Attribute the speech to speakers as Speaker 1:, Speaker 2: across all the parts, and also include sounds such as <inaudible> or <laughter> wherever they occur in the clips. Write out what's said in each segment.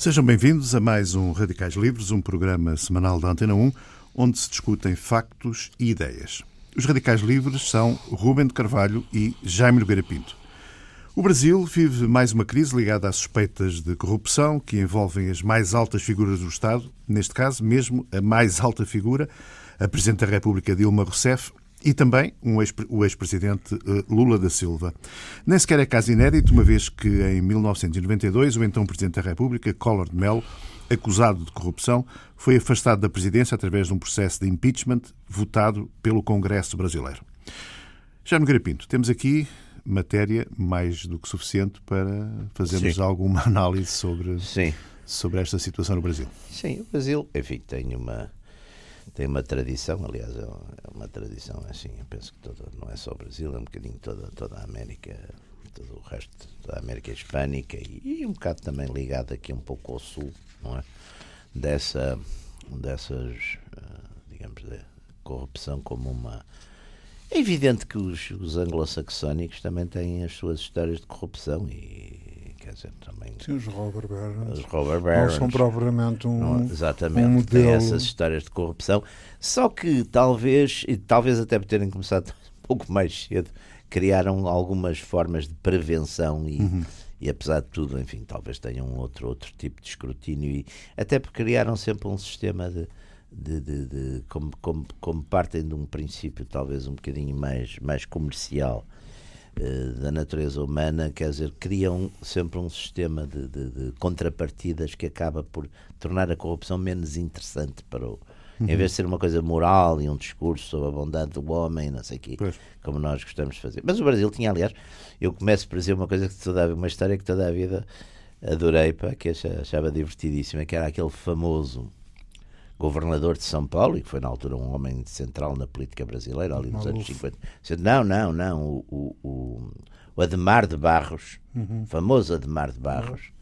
Speaker 1: Sejam bem-vindos a mais um Radicais Livres, um programa semanal da Antena 1, onde se discutem factos e ideias. Os Radicais Livres são Rubem de Carvalho e Jaime Nogueira Pinto. O Brasil vive mais uma crise ligada às suspeitas de corrupção que envolvem as mais altas figuras do Estado, neste caso, mesmo a mais alta figura, a Presidente da República Dilma Rousseff, e também um ex, o ex-presidente eh, Lula da Silva. Nem sequer é caso inédito, uma vez que em 1992 o então Presidente da República, Collor de Mello, acusado de corrupção, foi afastado da presidência através de um processo de impeachment votado pelo Congresso brasileiro. Já no Garapinto, temos aqui matéria mais do que suficiente para fazermos Sim. alguma <laughs> análise sobre, Sim. sobre esta situação no Brasil.
Speaker 2: Sim, o Brasil, enfim, tem uma tem uma tradição, aliás, é, é uma tradição assim, eu penso que toda, não é só o Brasil, é um bocadinho toda, toda a América, todo o resto da América Hispânica e, e um bocado também ligado aqui um pouco ao sul, não é? Dessa, dessas, eh, digamos, de corrupção como uma. É evidente que os, os anglo-saxónicos também têm as suas histórias de corrupção e quer dizer, também.
Speaker 3: Sim, os Robert Barons.
Speaker 2: Os Robert Barons.
Speaker 3: Não são propriamente um. Não,
Speaker 2: exatamente,
Speaker 3: um
Speaker 2: modelo. Essas histórias de corrupção. Só que talvez, e talvez até por terem começado <laughs> um pouco mais cedo, criaram algumas formas de prevenção e. Uhum. E apesar de tudo, enfim, talvez tenham outro, outro tipo de escrutínio, e até porque criaram sempre um sistema de, de, de, de como, como, como, partem de um princípio talvez um bocadinho mais, mais comercial da natureza humana, quer dizer, criam sempre um sistema de, de, de, contrapartidas que acaba por tornar a corrupção menos interessante para o. Uhum. Em vez de ser uma coisa moral e um discurso sobre a bondade do homem, não sei o quê, pois. como nós gostamos de fazer. Mas o Brasil tinha, aliás, eu começo por dizer uma coisa que toda uma história que toda a vida adorei, pá, que achava divertidíssima, que era aquele famoso governador de São Paulo, e que foi na altura um homem central na política brasileira, ali nos anos 50. Não, não, não. O, o, o Ademar de Barros, uhum. famoso Ademar de Barros, uhum.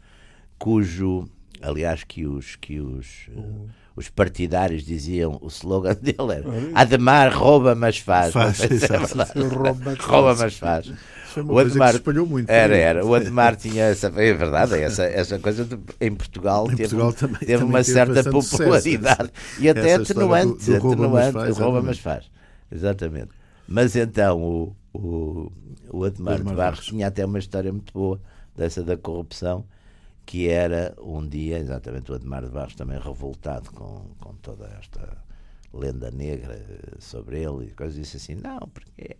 Speaker 2: cujo, aliás, que os, que os, uhum. Os partidários diziam, o slogan <laughs> dele era Ademar rouba, mas faz.
Speaker 1: faz
Speaker 2: é <laughs> rouba, mas faz.
Speaker 1: Foi uma o Ademar, espalhou muito.
Speaker 2: Era, era. O Ademar tinha essa. É verdade, essa, essa coisa de, em Portugal, em teve, Portugal também, teve também uma teve certa popularidade. Sucesso, e até atenuante. Do, do rouba, atenuante, mas faz, rouba, mas faz. Exatamente. Mas então o, o, o Ademar, Ademar de Barros tinha até uma história muito boa dessa da corrupção que era um dia, exatamente o Ademar de Barros também revoltado com, com toda esta lenda negra sobre ele e coisas disse assim, não, porque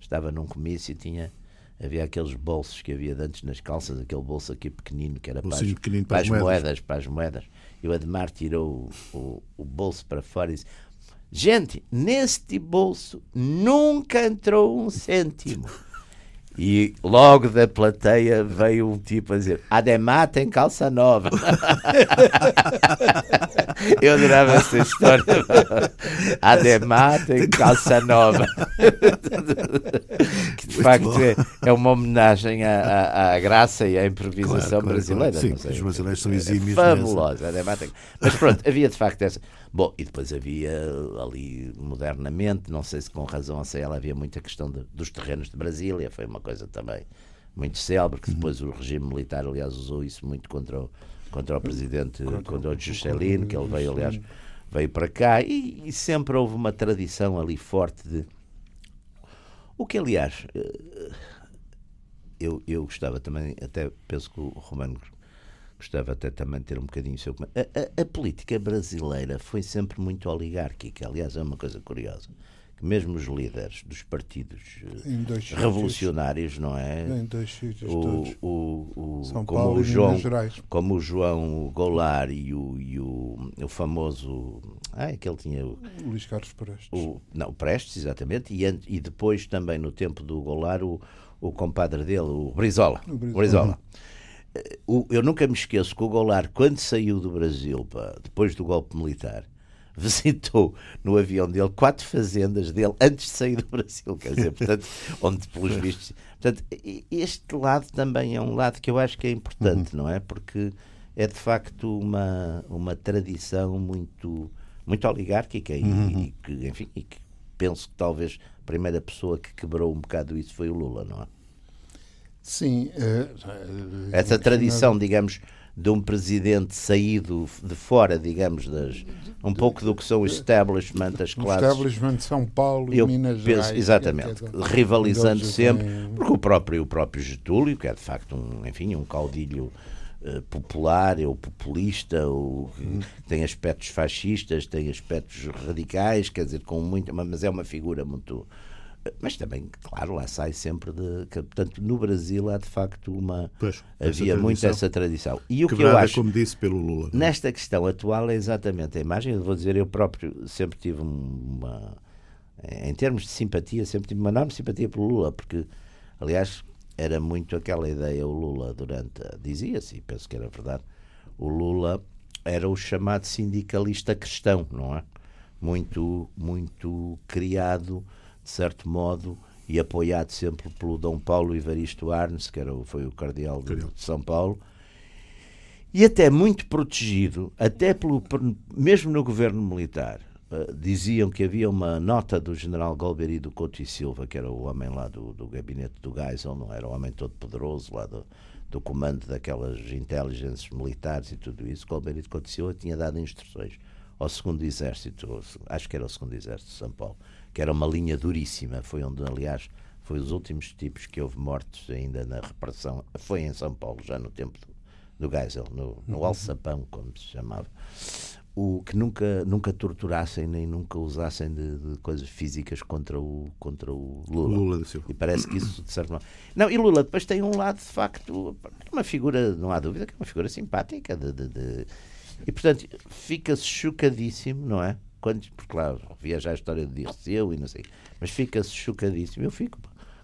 Speaker 2: estava num comício e tinha havia aqueles bolsos que havia antes nas calças, aquele bolso aqui pequenino que era para as, para, para as moedas. moedas. para as moedas. E o Ademar tirou o, o, o bolso para fora e disse: Gente, neste bolso nunca entrou um cêntimo. <laughs> E logo da plateia veio um tipo a dizer: Ademar tem calça nova. <laughs> Eu adorava essa história. <laughs> Ademar tem calça nova. que de Muito facto é, é, uma homenagem à, à, à, graça e à improvisação claro, brasileira.
Speaker 1: Claro, Sim, os brasileiros são exímios.
Speaker 2: É fabulosa. Ademar tem... Mas pronto, havia de facto essa. Bom, e depois havia ali modernamente, não sei se com razão ou se ela, havia muita questão de, dos terrenos de Brasília, foi uma coisa também muito célebre, que uhum. depois o regime militar, aliás, usou isso muito contra o, contra o presidente, contra, contra o Juscelino, que ele veio, aliás, veio para cá, e, e, sempre houve uma tradição ali forte de. O que, aliás, eh, eu, eu gostava também, até penso que o Romano gostava até também de ter um bocadinho seu. A, a, a, política brasileira foi sempre muito oligárquica, aliás, é uma coisa curiosa. Que mesmo os líderes dos partidos eh, revolucionários, não é?
Speaker 3: Em dois sítios,
Speaker 2: o, o, o, São como Paulo o João, como o João Goulart e o, e o, o famoso. Ah, que ele tinha. O,
Speaker 3: Luís Carlos Prestes.
Speaker 2: O, não, Prestes, exatamente. E, e depois também no tempo do Goulart, o, o compadre dele, o Brizola. O Brizola. Brizola eu nunca me esqueço que o Goulart, quando saiu do Brasil, pá, depois do golpe militar, <laughs> visitou no avião dele quatro fazendas dele antes de sair do Brasil, quer dizer, portanto, <laughs> onde pelos vistos. Portanto, este lado também é um lado que eu acho que é importante, uhum. não é? Porque é de facto uma, uma tradição muito, muito oligárquica e, uhum. e que, enfim, e que penso que talvez a primeira pessoa que quebrou um bocado isso foi o Lula, não é?
Speaker 3: Sim. Uh,
Speaker 2: Essa tradição, digamos, de um presidente saído de fora, digamos, das, um pouco do que são o establishment, as
Speaker 3: O
Speaker 2: classes.
Speaker 3: establishment de São Paulo e Minas
Speaker 2: penso,
Speaker 3: Gerais.
Speaker 2: exatamente, rivalizando sempre, porque o próprio, o próprio Getúlio, que é de facto um, enfim, um caudilho eh, popular, ou populista, ou
Speaker 3: Uhum.
Speaker 2: tem aspectos fascistas, tem aspectos radicais, quer dizer, com muito, mas é uma figura muito. Mas também, claro, lá sai sempre de. portanto, no Brasil há de facto uma.
Speaker 1: Pois,
Speaker 2: havia muito essa tradição. E o que eu acho.
Speaker 1: como disse, pelo Lula. é?
Speaker 2: Nesta questão atual é exatamente a imagem. Eu vou dizer, eu próprio sempre tive uma. Em termos de simpatia, sempre tive uma enorme simpatia pelo Lula, porque, aliás, era muito aquela ideia. O Lula, durante. Dizia-se, e penso que era verdade, o Lula era o chamado sindicalista cristão, não é? Muito, muito criado, de certo modo, e apoiado sempre pelo Dom Paulo Evaristo Arnes, que era, foi o cardeal de, de São Paulo, e até muito protegido, até pelo, mesmo no governo militar. eh, diziam que havia uma nota do general Golbery do Couto e Silva, que era o homem lá do, do gabinete do Geisel, não era o homem todo poderoso lá do, do comando daquelas inteligências militares e tudo isso. Golbery de Couto e Silva tinha dado instruções ao segundo exército, acho que era o segundo exército de São Paulo, que era uma linha duríssima, foi onde, aliás, foi os últimos tipos que houve mortos ainda na repressão, foi em São Paulo, já no tempo do, do Geisel, no, no Alçapão, como se chamava, o que nunca, nunca torturassem nem nunca usassem de, de coisas físicas contra o, contra o Lula.
Speaker 1: Lula.
Speaker 2: E parece que isso, de certo modo. Não, e Lula depois tem um lado, de facto, uma figura, não há dúvida, que é uma figura simpática. De, de- de- E, portanto, fica-se chocadíssimo, não é? Quando, porque, claro, havia já a história de Dirceu e não sei. Mas fica-se chocadíssimo. Eu fico.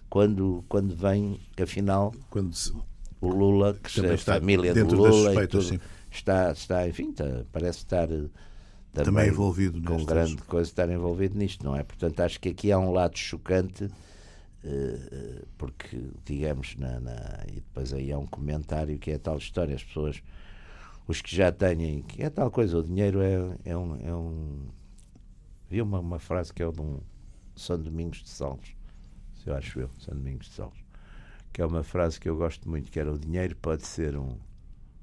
Speaker 2: Quando, quando vem, que afinal,
Speaker 1: Quando se-
Speaker 2: o Lula, que é a
Speaker 1: está
Speaker 2: família do Lula
Speaker 1: suspeitas,
Speaker 2: tudo, está, está, enfim, está- parece estar eh, também,
Speaker 1: Também envolvido
Speaker 2: com grande coisa, estar envolvido nisto, não é? Portanto, acho que aqui há um lado chocante, eh, eh, porque, digamos, na, na- e depois aí há um comentário que é a tal história, as pessoas, os que já têm, que é tal coisa, o dinheiro é, é um. É um vi uma, uma frase que é de um São Domingos de Salles, se eu acho eu, São Domingos de Salles que é uma frase que eu gosto muito, que era o dinheiro pode ser um,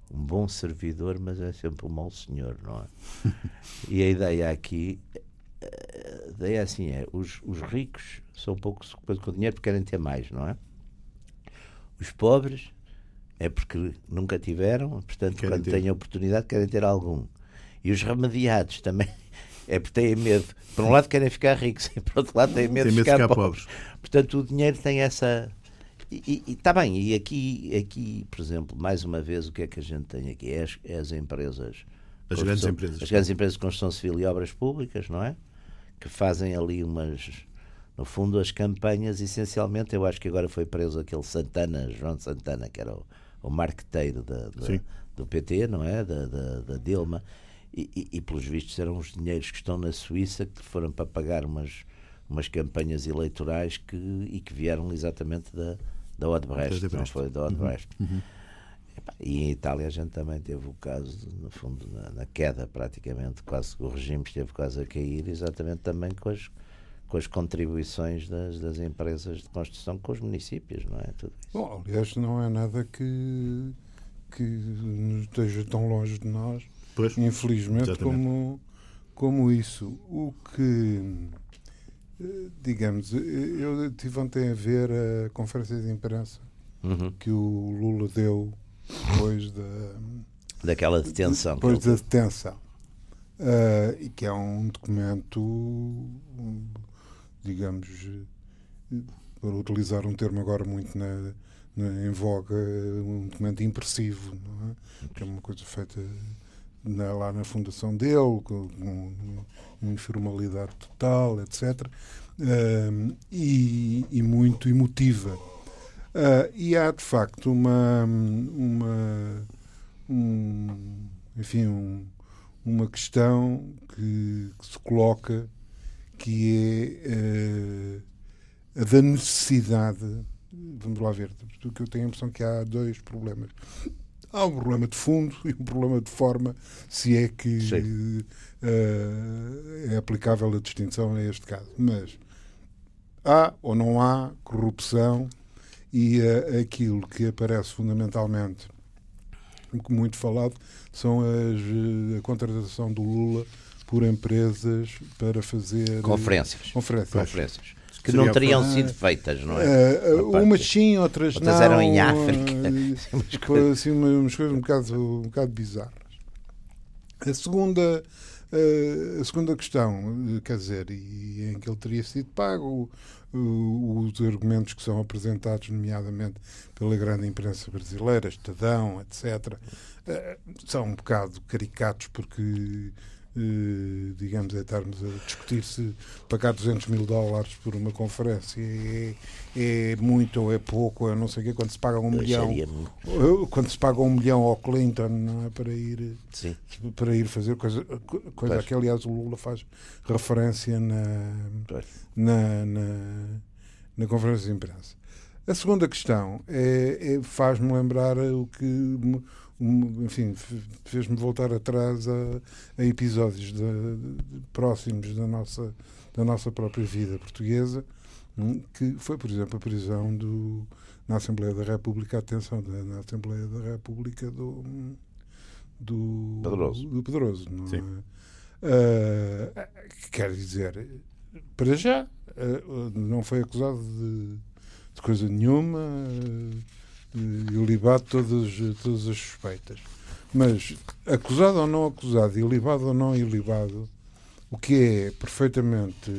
Speaker 2: um bom servidor, mas é sempre um mau senhor, não é? <laughs> e a ideia aqui, eh, a ideia assim é, os, os ricos são pouco coisa com o dinheiro porque querem ter mais, não é? Os pobres é porque nunca tiveram, portanto,
Speaker 1: Querem
Speaker 2: quando
Speaker 1: ter.
Speaker 2: têm a oportunidade, querem ter algum. E os remediados também é porque têm medo. Por um lado querem ficar ricos <laughs> e por outro lado têm medo, de ficar,
Speaker 1: ficar
Speaker 2: pobres. Portanto, o dinheiro tem essa. E está bem, e aqui, aqui, por exemplo, mais uma vez, o que é que a gente tem aqui? É as, é as empresas.
Speaker 1: As grandes empresas.
Speaker 2: As grandes empresas de construção civil e obras públicas, não é? Que fazem ali umas. No fundo, as campanhas, essencialmente, eu acho que agora foi preso aquele Santana, João Santana, que era o, o marqueteiro da, da- do PT, não é? Da, da, da Dilma. E, e, e, pelos vistos, eram os dinheiros que estão na Suíça que foram para pagar umas, umas campanhas eleitorais que, e que vieram exatamente da, da Odebrecht,
Speaker 1: Odebrecht.
Speaker 2: não foi da Odebrecht. Epá, E em Itália a gente também teve o caso, no fundo, na, na queda praticamente, quase o regime esteve quase a cair, exatamente também com as, com as contribuições das, das empresas de construção com os municípios, não é? Tudo isso.
Speaker 3: Bom, aliás, não é nada que, que nos esteja tão longe de nós,
Speaker 1: Pois,
Speaker 3: infelizmente,
Speaker 1: Exatamente.
Speaker 3: como, como isso. O que, eh, digamos, eh, eu tive ontem a ver a conferência de imprensa
Speaker 2: Uhum.
Speaker 3: que o Lula deu depois da,
Speaker 2: Daquela detenção.
Speaker 3: depois da detenção. Ah, e que é um documento, um, digamos, para utilizar um termo agora muito na, na- em voga, um documento impressivo, não é? que é uma coisa feita na- lá na fundação dele, com, com informalidade total, etc. Ah, e, e muito emotiva. Ah, e há de facto uma, uma um, enfim, um- uma questão que, que se coloca que é eh, a da necessidade. Vamos lá ver, porque eu tenho a impressão que há dois problemas. Há um problema de fundo e um problema de forma, se é que eh, é aplicável a distinção a este caso. Mas há ou não há corrupção e eh, aquilo que aparece fundamentalmente muito falado são as, a contratação do Lula por empresas para fazer
Speaker 2: conferências.
Speaker 3: conferências.
Speaker 2: conferências que não teriam sido feitas, não é?
Speaker 3: Uh, umas sim, outras,
Speaker 2: outras
Speaker 3: não.
Speaker 2: eram em África. <laughs>
Speaker 3: Foi assim umas coisas um bocado, um bocado bizarras. A segunda, uh, a segunda questão, quer dizer, e em que ele teria sido pago, os argumentos que são apresentados, nomeadamente pela grande imprensa brasileira, Estadão, etc., são um bocado caricatos porque Uh, digamos, é estarmos a discutir se pagar 200 mil dólares por uma conferência é, é muito ou é pouco, eu não sei o quê, quando se paga um milhão, quando se paga um milhão ao Clinton, não é para ir
Speaker 2: Sim.
Speaker 3: para ir fazer coisa, coisa que aliás o Lula faz referência na, na, na, na conferência de imprensa. A segunda questão é, é faz-me lembrar o que enfim, fez-me voltar atrás a, a episódios de, de, próximos da nossa, da nossa própria vida portuguesa, hum, que foi, por exemplo, a prisão do, na Assembleia da República, a atenção da, na Assembleia da República do, do
Speaker 2: Pedroso.
Speaker 3: Do Pedroso não é? uh, quer dizer, para já, uh, não foi acusado de, de coisa nenhuma. Uh, ilibado todas, todas as suspeitas. Mas, acusado ou não acusado, ilibado ou não ilibado, o que é perfeitamente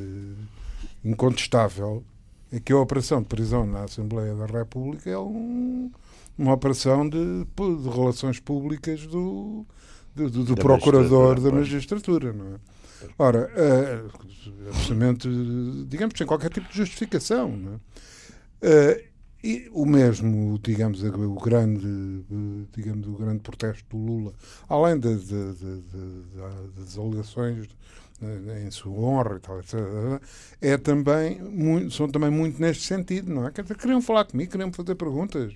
Speaker 3: incontestável é que a operação de prisão na Assembleia da República é um, uma operação de, de, relações públicas do, do, do, do da procurador magistratura, da magistratura, não é? Ora, é, absolutamente, digamos, sem qualquer tipo de justificação, não é? Uh, e o mesmo, digamos, o grande, digamos, o grande protesto do Lula, além de, das alegações eh, em sua honra e tal, etc., é também muito, são também muito neste sentido, não é? Quer dizer, queriam falar comigo, queriam fazer perguntas,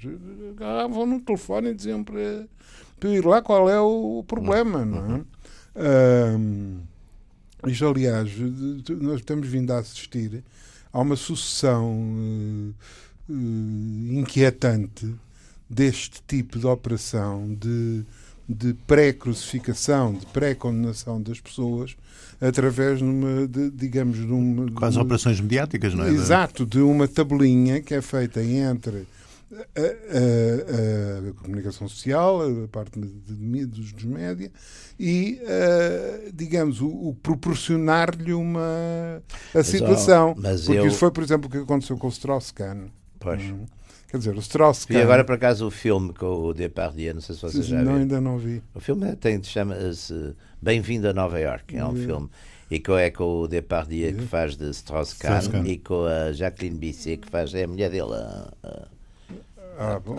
Speaker 3: agarravam no telefone e diziam para, para ir lá qual é o problema, não é? Um, isto, aliás, nós temos vindo a assistir a uma sucessão. Uh, inquietante deste tipo de operação de, de pré-crucificação, de pré-condenação das pessoas através, numa, de, digamos, de uma...
Speaker 1: Quase
Speaker 3: de,
Speaker 1: operações mediáticas, não é?
Speaker 3: Exato, de uma tabelinha que é feita entre a, a, a, comunicação social, a parte de, dos, dos média e, uh, digamos, o, o proporcionar-lhe uma a situação.
Speaker 2: mas
Speaker 3: Porque
Speaker 2: eu...
Speaker 3: isso foi, por exemplo, o que aconteceu com o Strauss-Kahn.
Speaker 2: Pois.
Speaker 3: Hum. Quer dizer, o Strauss-Kahn...
Speaker 2: E agora, por acaso, o filme com o Depardieu, não sei se vocês já
Speaker 3: não,
Speaker 2: viram.
Speaker 3: ainda não vi.
Speaker 2: O filme tem, chama-se Bem-vindo a Nova York, é um filme. E com, é com o Depardieu que faz de Strauss-Kahn
Speaker 1: Strauss-Kahn.
Speaker 2: e com a Jacqueline Bisset que faz, é a mulher dele. a- a-
Speaker 3: Ah, bom,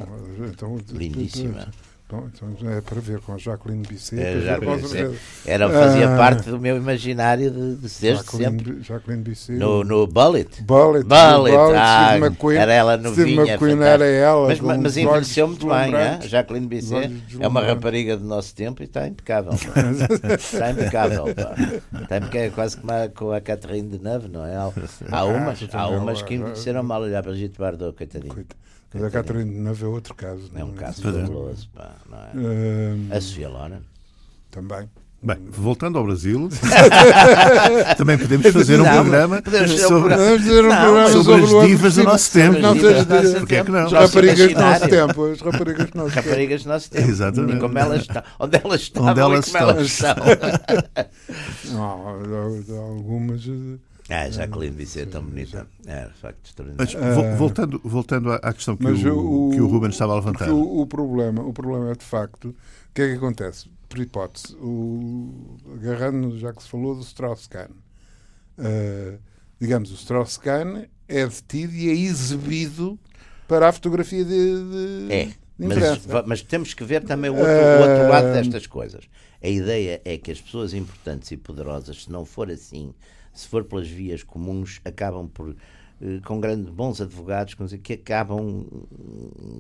Speaker 3: então...
Speaker 2: Lindíssima.
Speaker 3: Bom, então é para ver com a Jacqueline Bisset.
Speaker 2: É, Jacqueline. Era, fazia
Speaker 3: Ah.
Speaker 2: parte do meu imaginário de, de desde sempre.
Speaker 3: Jacqueline, Jacqueline Bisset.
Speaker 2: No, no Bullet.
Speaker 3: Bullet,
Speaker 2: Bullet,
Speaker 3: Bullet,
Speaker 2: ah,
Speaker 3: Steve McQueen.
Speaker 2: era ela
Speaker 3: Steve
Speaker 2: novinha.
Speaker 3: McQueen era ela.
Speaker 2: Mas, mas envelheceu muito bem, hein?
Speaker 3: deslumbrantes.
Speaker 2: Jacqueline Bisset é uma rapariga do nosso tempo e está impecável. <laughs> está impecável. Está impecável, quase como a, com a Catherine de Neve, não é? Há, há umas, há umas que envelheceram mal. Olhar para Brigitte Bardot, coitadinho.
Speaker 3: Coita. Mas a Catherine Deneuve é outro caso.
Speaker 2: É um
Speaker 3: não
Speaker 2: caso
Speaker 1: Pois é.
Speaker 2: fabuloso. Pá, não é? A Sofia Loren.
Speaker 3: também.
Speaker 1: Bem, voltando ao Brasil, <laughs> também podemos fazer um
Speaker 2: Não,
Speaker 1: programa
Speaker 2: podemos fazer um
Speaker 1: sobre,
Speaker 2: programa.
Speaker 3: Vamos fazer um
Speaker 2: Não,
Speaker 3: programa
Speaker 1: sobre
Speaker 3: sobre
Speaker 1: as divas do nosso tempo.
Speaker 3: Não
Speaker 2: Divas
Speaker 3: seja
Speaker 2: do nosso
Speaker 3: de-
Speaker 1: Porquê é que não?
Speaker 3: As raparigas do nosso tempo. As raparigas do nosso tempo.
Speaker 2: Raparigas do nosso tempo.
Speaker 1: Exatamente.
Speaker 2: E como elas estão. Onde elas estão
Speaker 1: Onde elas
Speaker 2: e como elas estão. <laughs>
Speaker 3: Não, algumas.
Speaker 2: Ah, Jacqueline Bisset, tão bonita. É, de facto,
Speaker 1: Mas
Speaker 2: extraordinário.
Speaker 1: vo- voltando, voltando à questão que,
Speaker 3: Mas
Speaker 1: o,
Speaker 3: o,
Speaker 1: que o Ruben estava a levantar.
Speaker 3: O, o problema, o problema é de facto, o que é que acontece? Por hipótese, o, agarrando, já que se falou do Strauss-Kahn, eh, digamos, o Strauss-Kahn é detido e é exibido para a fotografia de, de,
Speaker 2: É, mas, mas temos que ver também o outro, o outro lado
Speaker 3: Ah.
Speaker 2: destas coisas. A ideia é que as pessoas importantes e poderosas, se não for assim, se for pelas vias comuns, acabam por eh, com grandes bons advogados que acabam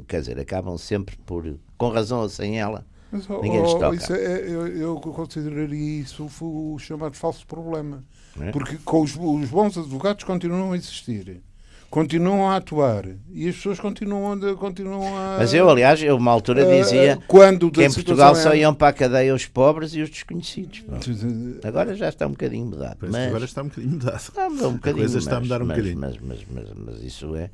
Speaker 2: quer dizer, acabam sempre por com razão ou sem ela
Speaker 3: Mas, oh,
Speaker 2: ninguém lhes
Speaker 3: oh,
Speaker 2: toca.
Speaker 3: isso é- eu, eu consideraria isso o chamado falso problema.
Speaker 2: É?
Speaker 3: Porque com os, os bons advogados continuam a existir. Continuam a atuar e as pessoas continuam a. Continuam a
Speaker 2: Mas eu, aliás, eu uma altura dizia
Speaker 3: uh, quando
Speaker 2: que em Portugal só iam para a cadeia os pobres e os desconhecidos.
Speaker 3: É-
Speaker 2: Agora já está um bocadinho mudado.
Speaker 1: Parece
Speaker 2: Mas,
Speaker 1: agora está um bocadinho mudado.
Speaker 2: Está a um bocadinho.
Speaker 1: coisa está a
Speaker 2: mas-
Speaker 1: mudar um
Speaker 2: mas-
Speaker 1: bocadinho.
Speaker 2: Mas, mas, mas, mas isso é.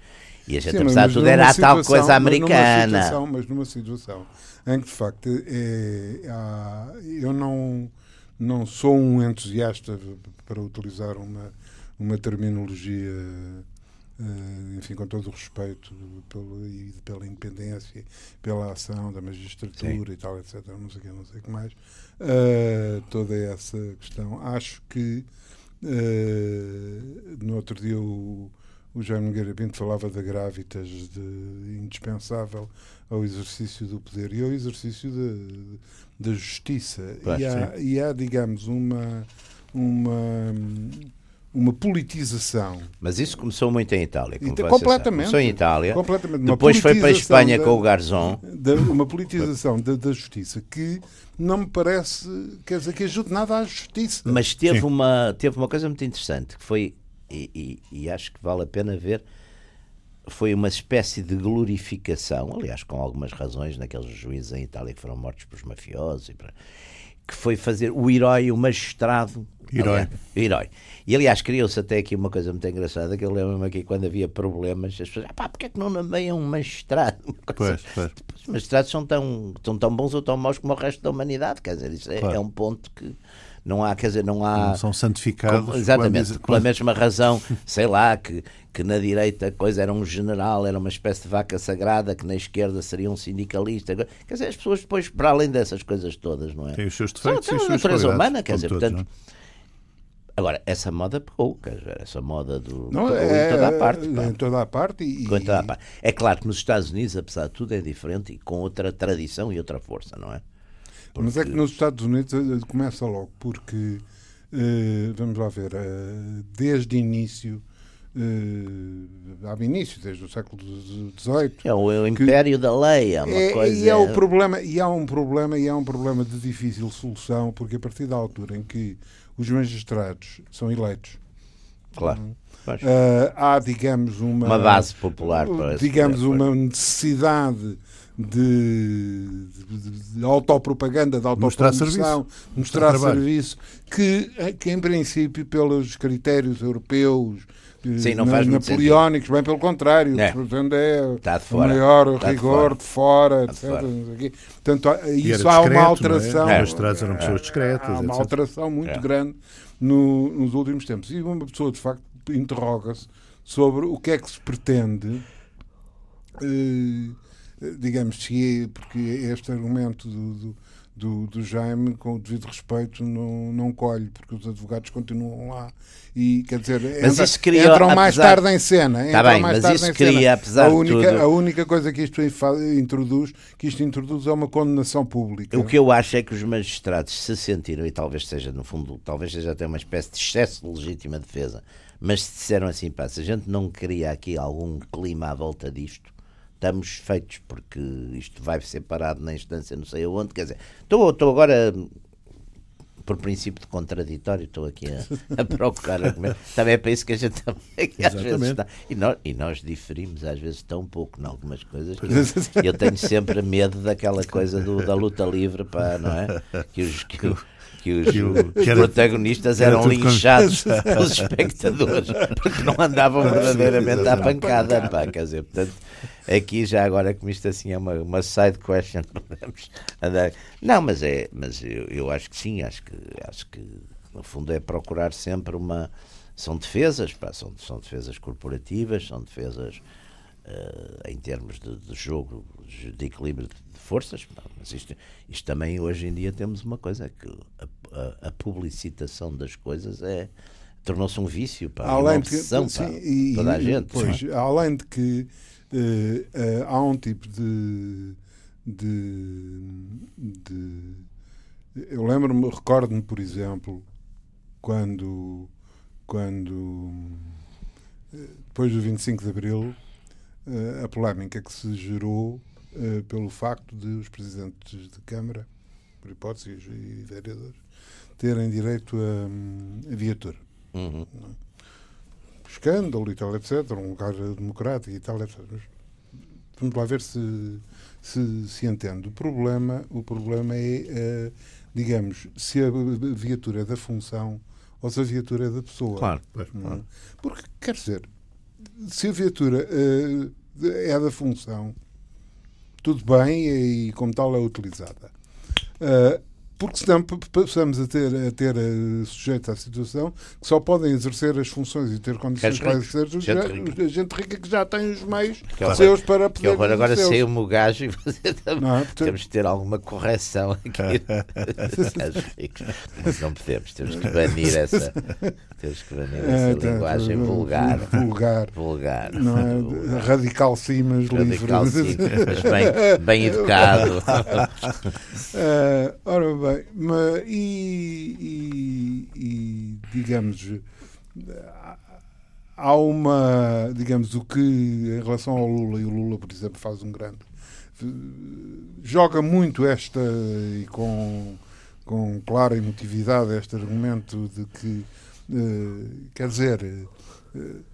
Speaker 2: E a gente,
Speaker 3: Sim,
Speaker 2: apesar de
Speaker 3: mas
Speaker 2: tudo, era a tal coisa
Speaker 3: mas numa
Speaker 2: americana.
Speaker 3: situação- Mas numa situação em que, de facto, é, há- eu não, não sou um entusiasta, para utilizar uma, uma terminologia, eh, enfim, com todo o respeito pelo, e pela independência, pela ação da magistratura e tal, etc., não sei o que, não sei o que mais, eh, toda essa questão. Acho que, eh, no outro dia, o o Jaime Nogueira Pinto falava da gravitas de indispensável ao exercício do poder e ao exercício da, justiça. E, há, e há, digamos, uma, uma, uma politização.
Speaker 2: Mas isso começou muito em Itália. Como
Speaker 3: completamente.
Speaker 2: Começou em Itália.
Speaker 3: Completamente.
Speaker 2: Depois foi para a Espanha
Speaker 3: da-
Speaker 2: com o Garzón.
Speaker 3: da- uma politização da, da justiça que não me parece quer dizer, que ajude nada à justiça.
Speaker 2: Mas teve
Speaker 1: Sim.
Speaker 2: uma, teve uma coisa muito interessante que foi, e, e- e acho que vale a pena ver, foi uma espécie de glorificação, aliás, com algumas razões, naqueles juízes em Itália que foram mortos pelos mafiosos, e para- que foi fazer o herói, o magistrado.
Speaker 1: Herói.
Speaker 2: Aliás, herói. E aliás, criou-se até aqui uma coisa muito engraçada, que eu lembro-me aqui quando havia problemas, as pessoas, ah, pá, porque é que não nomeiam um magistrado? <laughs> Uma coisa-
Speaker 1: Pois, pois.
Speaker 2: os magistrados são tão, são tão bons ou tão maus como o resto da humanidade, quer dizer, isso é,
Speaker 1: Claro.
Speaker 2: é um ponto que não há, quer dizer, não há...
Speaker 1: Não são santificados.
Speaker 2: Como- exatamente,
Speaker 1: quando-
Speaker 2: pela mesma razão, sei lá, que, que na direita a coisa era um general, era uma espécie de vaca sagrada, que na esquerda seria um sindicalista. Quer dizer, as pessoas depois, para além dessas coisas todas, não é?
Speaker 1: Tem os seus defeitos
Speaker 2: são
Speaker 1: as
Speaker 2: a natureza humana, quer dizer,
Speaker 1: todos,
Speaker 2: portanto.
Speaker 1: não é?
Speaker 2: Agora, essa moda pegou, quer dizer, essa moda do.
Speaker 3: Não,
Speaker 2: pegou
Speaker 3: é,
Speaker 2: em toda a parte. pá.
Speaker 3: em toda a parte e,
Speaker 2: em toda a parte. É claro que nos Estados Unidos, apesar de tudo, é diferente e com outra tradição e outra força, não é?
Speaker 3: Mas é que nos Estados Unidos eh, começa logo, porque, eh, vamos lá ver, eh, desde início, eh, há início, desde o século XVIII,
Speaker 2: É o, é império da lei, é uma
Speaker 3: é,
Speaker 2: coisa.
Speaker 3: e, é o problema, e há um problema, e há um problema de difícil solução, porque a partir da altura em que os magistrados são eleitos,
Speaker 2: Claro.
Speaker 3: Eh, há, digamos, uma,
Speaker 2: Uma base popular para
Speaker 3: digamos, uma necessidade de, de, de autopropaganda, de
Speaker 1: Mostrar
Speaker 3: autopromoção,
Speaker 1: serviço.
Speaker 3: mostrar
Speaker 1: Mostrar
Speaker 3: serviço, que, que em princípio, pelos critérios europeus,
Speaker 2: Sim, não faz
Speaker 3: napoleónicos, bem pelo contrário,
Speaker 2: É.
Speaker 3: portanto é
Speaker 2: Está de
Speaker 3: o
Speaker 2: fora.
Speaker 3: maior
Speaker 2: de
Speaker 3: rigor de fora,
Speaker 2: de
Speaker 3: etc.
Speaker 2: fora.
Speaker 3: o quê. Portanto, isso há
Speaker 1: discreto,
Speaker 3: uma alteração.
Speaker 1: É?
Speaker 2: É.
Speaker 1: Os magistrados eram pessoas discretas,
Speaker 3: Há uma
Speaker 1: etc.
Speaker 3: alteração muito
Speaker 2: É.
Speaker 3: grande no- nos últimos tempos. E uma pessoa, de facto, interroga-se sobre o que é que se pretende, eh, digamos, se é, porque este argumento do, do, do- do Jaime, com o devido respeito, não, não colhe, porque os advogados continuam lá. E, quer dizer,
Speaker 2: Mas
Speaker 3: entra-
Speaker 2: cria,
Speaker 3: entram mais
Speaker 2: apesar-
Speaker 3: tarde em cena.
Speaker 2: Tá
Speaker 3: entram
Speaker 2: bem,
Speaker 3: mais
Speaker 2: mas
Speaker 3: tarde
Speaker 2: isso
Speaker 3: em cena.
Speaker 2: cria, apesar
Speaker 3: a única,
Speaker 2: tudo-
Speaker 3: A única coisa que isto introduz, que isto introduz é uma condenação pública.
Speaker 2: O que eu acho é que os magistrados se sentiram, e talvez seja, no fundo, talvez seja até uma espécie de excesso de legítima defesa, mas se disseram assim, pá, se a gente não cria aqui algum clima à volta disto, estamos feitos, porque isto vai ser parado na instância não sei aonde, quer dizer, estou, estou agora, por princípio de contraditório, estou aqui a, a procurar argumentos. <laughs> Também é para isso que a gente também, às vezes está. E nós, e nós diferimos às vezes tão pouco em algumas coisas que eu, eu tenho sempre medo daquela coisa do- da luta livre, pá, não é? Que os, que, que os
Speaker 1: Que era-
Speaker 2: protagonistas
Speaker 1: que era
Speaker 2: eram
Speaker 1: tudo com-
Speaker 2: linchados <laughs> pelos espectadores porque não andavam verdadeiramente à pancada, pá, quer dizer, portanto, aqui já agora como isto assim é uma, uma side question, <laughs> podemos andar. Não, mas é, mas eu, eu acho que sim, acho que acho que no fundo é procurar sempre uma são defesas, pá, são, são defesas corporativas, são defesas eh, em termos de, de jogo, de equilíbrio de forças, mas isto, isto também hoje em dia temos uma coisa é que a, a- a publicitação das coisas é tornou-se um vício, pá, e uma
Speaker 3: além de que, sim,
Speaker 2: pá,
Speaker 3: e-
Speaker 2: toda a gente.
Speaker 3: pois, além de que eh, eh, há um tipo de, de, de- eu lembro-me, recordo-me, por exemplo, quando quando depois do 25 de Abril eh, a polémica que se gerou eh, pelo facto de os presidentes de Câmara, por hipótese, e vereadores, terem direito a, a viatura
Speaker 2: Uhum.
Speaker 3: escândalo e tal, etc., um lugar democrático e tal, etc. Mas vamos lá ver se, se, se entende. O problema, o problema é, uh, digamos, se a viatura é da função ou se a viatura é da pessoa.
Speaker 2: Claro.
Speaker 3: claro. Porque, quer dizer, se a viatura uh, é da função, tudo bem e, como tal é utilizada. Uh, porque senão passamos a ter, a ter uh, sujeito à situação que só podem exercer as funções e ter condições para exercer gente, já, rica. gente rica que já tem os meios que seus horror, para poder.
Speaker 2: Que agora saiu-me o gajo e você <laughs> não, é? temos de ter alguma correção aqui. <laughs> Mas não podemos, temos que banir essa, temos que banir essa é, tá, linguagem vulgar.
Speaker 3: Vulgar.
Speaker 2: vulgar.
Speaker 3: Não é? Vulgar. Radical sim, mas
Speaker 2: Radical livre. sim, mas bem, bem <laughs> educado.
Speaker 3: uh, ora bem bem, mas, e, e, e, digamos, há uma, digamos, o que em relação ao Lula, e o Lula, por exemplo, faz um grande, joga muito esta, e com, com clara emotividade, este argumento de que, uh, quer dizer, uh,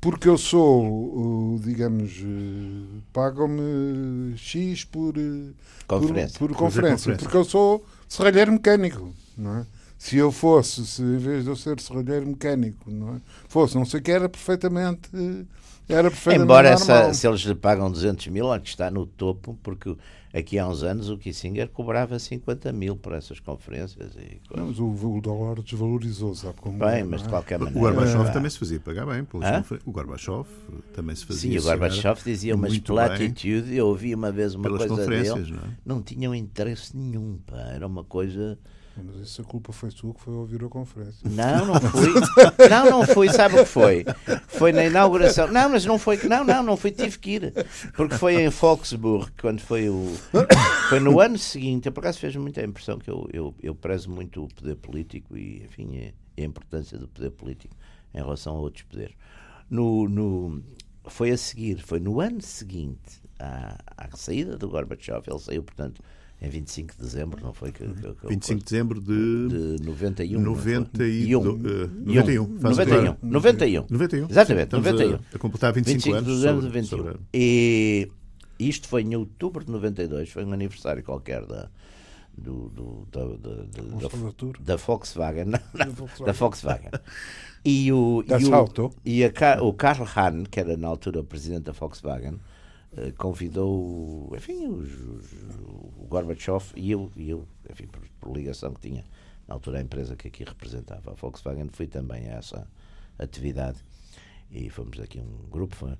Speaker 3: porque eu sou, digamos, pagam-me X por
Speaker 2: conferência.
Speaker 3: Por, por conferência, porque eu sou serralheiro mecânico, não é? Se eu fosse, se em vez de eu ser serralheiro mecânico, não é? fosse não sei o que, era perfeitamente. Era perfeitamente
Speaker 2: Embora
Speaker 3: essa,
Speaker 2: se eles lhe pagam 200 mil, que está no topo, porque aqui há uns anos o Kissinger cobrava 50 mil por essas conferências. E
Speaker 3: não, mas o, o, dólar desvalorizou, sabe como
Speaker 2: Bem, é, mas de qualquer maneira.
Speaker 1: O Gorbachev é. também se fazia pagar bem. O Gorbachev também se fazia.
Speaker 2: Sim, o Gorbachev dizia uma platitude. Eu ouvi uma vez uma coisa dele. Não, é? não tinham interesse nenhum, pá. Era uma coisa
Speaker 3: mas essa culpa foi sua que foi ouvir a conferência.
Speaker 2: Não, não <laughs> fui. Não, não fui. Sabe o que foi? Foi na inauguração. Não, mas não foi. Não, não, não fui. Tive que ir. Porque foi em Volksburg, quando foi o. Foi no ano seguinte. Por acaso fez muita impressão que eu, eu, eu prezo muito o poder político e, enfim, a importância do poder político em relação a outros poderes. No, no, foi a seguir, foi no ano seguinte à, à saída do Gorbachev. Ele saiu, portanto em 25 de dezembro, não foi? Que, que, que
Speaker 1: 25 de dezembro de,
Speaker 2: de 91.
Speaker 1: 91.
Speaker 2: Uh, 91. 91. 91. 91. Exatamente,
Speaker 1: Estamos
Speaker 2: 91.
Speaker 1: A, a completar 25, 25 anos.
Speaker 2: De sobre, 21. Sobre... E isto foi em outubro de 92, foi um aniversário qualquer da. Do, do, da, da, da, da, Volkswagen, <laughs> não, não, da Volkswagen. E o, e, o, e a, o Karl Hahn, que era na altura o presidente da Volkswagen, convidou, enfim, os, os, o Gorbachev e eu, e eu enfim, por, por, ligação que tinha na altura a empresa que aqui representava, a Volkswagen, fui também a essa atividade e fomos aqui um grupo. Foi,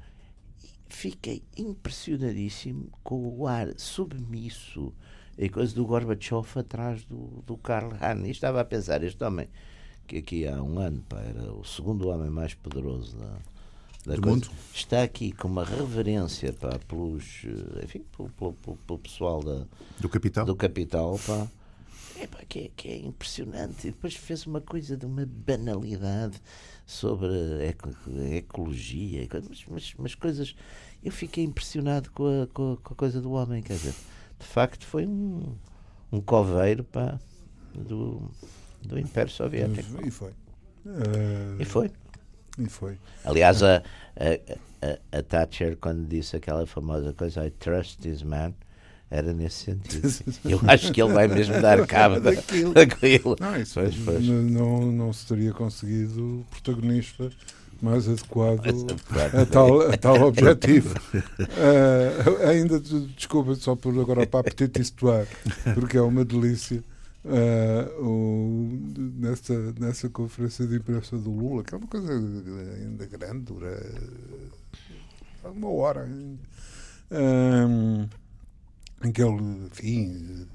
Speaker 2: fiquei impressionadíssimo com o ar submisso e coisa do Gorbachev atrás do, do Karl Hahn. E estava a pensar, este homem, que aqui há um ano era o segundo homem mais poderoso da da coisa, mundo. está aqui com uma reverência pá, pelos, enfim, pelo, pelo, pelo, pessoal da,
Speaker 1: do capital,
Speaker 2: do capital pá, é, pá, que, é, que é impressionante. E depois fez uma coisa de uma banalidade sobre a ecologia, mas, mas, mas coisas. Eu fiquei impressionado com a, com a, com, a, coisa do homem, quer dizer, de facto foi um, um coveiro pá, do, do Império Soviético.
Speaker 3: E foi.
Speaker 2: Uh... E foi.
Speaker 3: E foi.
Speaker 2: Aliás, a, a, a, Thatcher, quando disse aquela famosa coisa, I trust this man, era nesse sentido. <laughs> Eu acho que ele vai mesmo dar cabo daquilo. <laughs> daquilo.
Speaker 3: Não, isso pois, pois. Não, não se teria conseguido o protagonista mais adequado a tal, a tal objetivo. Uh, ainda, desculpa, só por agora para apetite porque é uma delícia uh, o, nessa, nessa conferência de imprensa do Lula, que é uma coisa ainda grande, dura uma hora. Um, em que ele, enfim,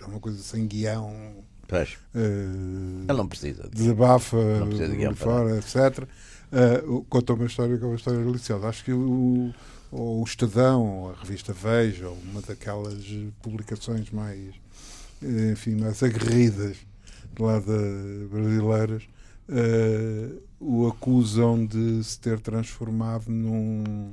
Speaker 3: é uma coisa sem guião.
Speaker 2: Pois. Uh, ele não precisa.
Speaker 3: Desabafa não precisa de fora, etc. Uh, conta uma história que é uma história deliciosa. Acho que o, o Estadão, a revista Veja, uma daquelas publicações mais enfim, mais aguerridas lá da, brasileiras, uh, o acusam de se ter transformado num,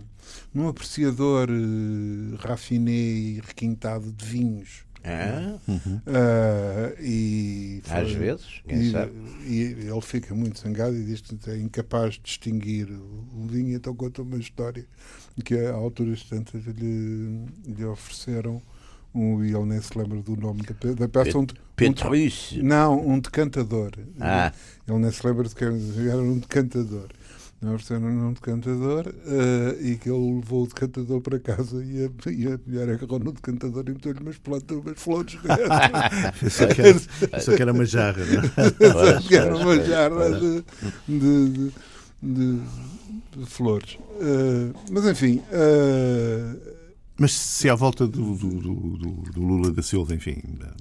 Speaker 3: num apreciador uh, rafiné e requintado de vinhos.
Speaker 2: Ah,
Speaker 3: Ah, e
Speaker 2: às
Speaker 3: foi-
Speaker 2: vezes, quem
Speaker 3: e,
Speaker 2: sabe.
Speaker 3: e ele fica muito zangado e diz que é incapaz de distinguir o vinho, então conta uma história que a alturas tantas lhe, lhe ofereceram um, e ele nem se lembra do nome da, da peça. Um, de- um
Speaker 2: Petrus.
Speaker 3: não, um decantador.
Speaker 2: Ah.
Speaker 3: Ele nem se lembra de que era um decantador. Não ofereceram um decantador eh, e que ele levou o decantador para casa e a, e a mulher agarrou no decantador e meteu-lhe umas plantas, umas flores. <laughs>
Speaker 1: Pensou que era, pensou que era uma jarra, não é? <laughs>
Speaker 2: Pois,
Speaker 3: que era uma jarra de, de, de- de- flores. Eh, mas enfim, eh,
Speaker 1: Mas se à volta do, do, do- do- Lula da Silva, enfim, ainda,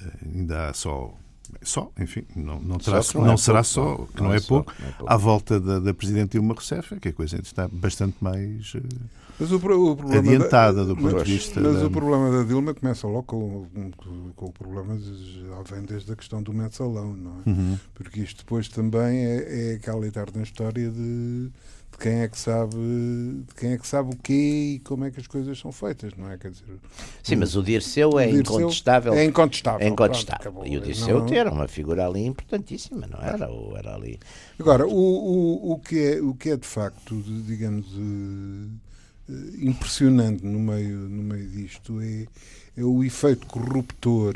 Speaker 1: eh, ainda há só. Só, enfim, não, não, terá,
Speaker 2: que
Speaker 1: não,
Speaker 2: não é
Speaker 1: será
Speaker 2: pouco,
Speaker 1: só,
Speaker 2: não.
Speaker 1: que não, é
Speaker 2: é só,
Speaker 1: pouco,
Speaker 2: é pouco.
Speaker 1: à volta da, da Presidente Dilma Rousseff, que a coisa está bastante mais. eh,
Speaker 3: mas o, o problema
Speaker 1: Adiantada do ponto
Speaker 3: mas,
Speaker 1: de vista
Speaker 3: Mas
Speaker 1: da-
Speaker 3: o problema da Dilma começa logo com, com, com o problema, de- já vem desde a questão do mensalão, não é?
Speaker 1: Uhum.
Speaker 3: Porque isto depois também é, é aquela eterna história de, de quem é que sabe de quem é que sabe o quê e como é que as coisas são feitas, não é? Quer dizer,
Speaker 2: Sim, mas o Dirceu é
Speaker 3: o Dirceu
Speaker 2: incontestável.
Speaker 3: É incontestável.
Speaker 2: É
Speaker 3: pronto,
Speaker 2: incontestável.
Speaker 3: acabou.
Speaker 2: e o Dirceu
Speaker 3: Não-
Speaker 2: era uma figura ali importantíssima, não era? Ou era ali.
Speaker 3: Agora, o, o, o, que é, o que é de facto, digamos, eh, eh, impressionante no meio, no meio disto é, é o efeito corruptor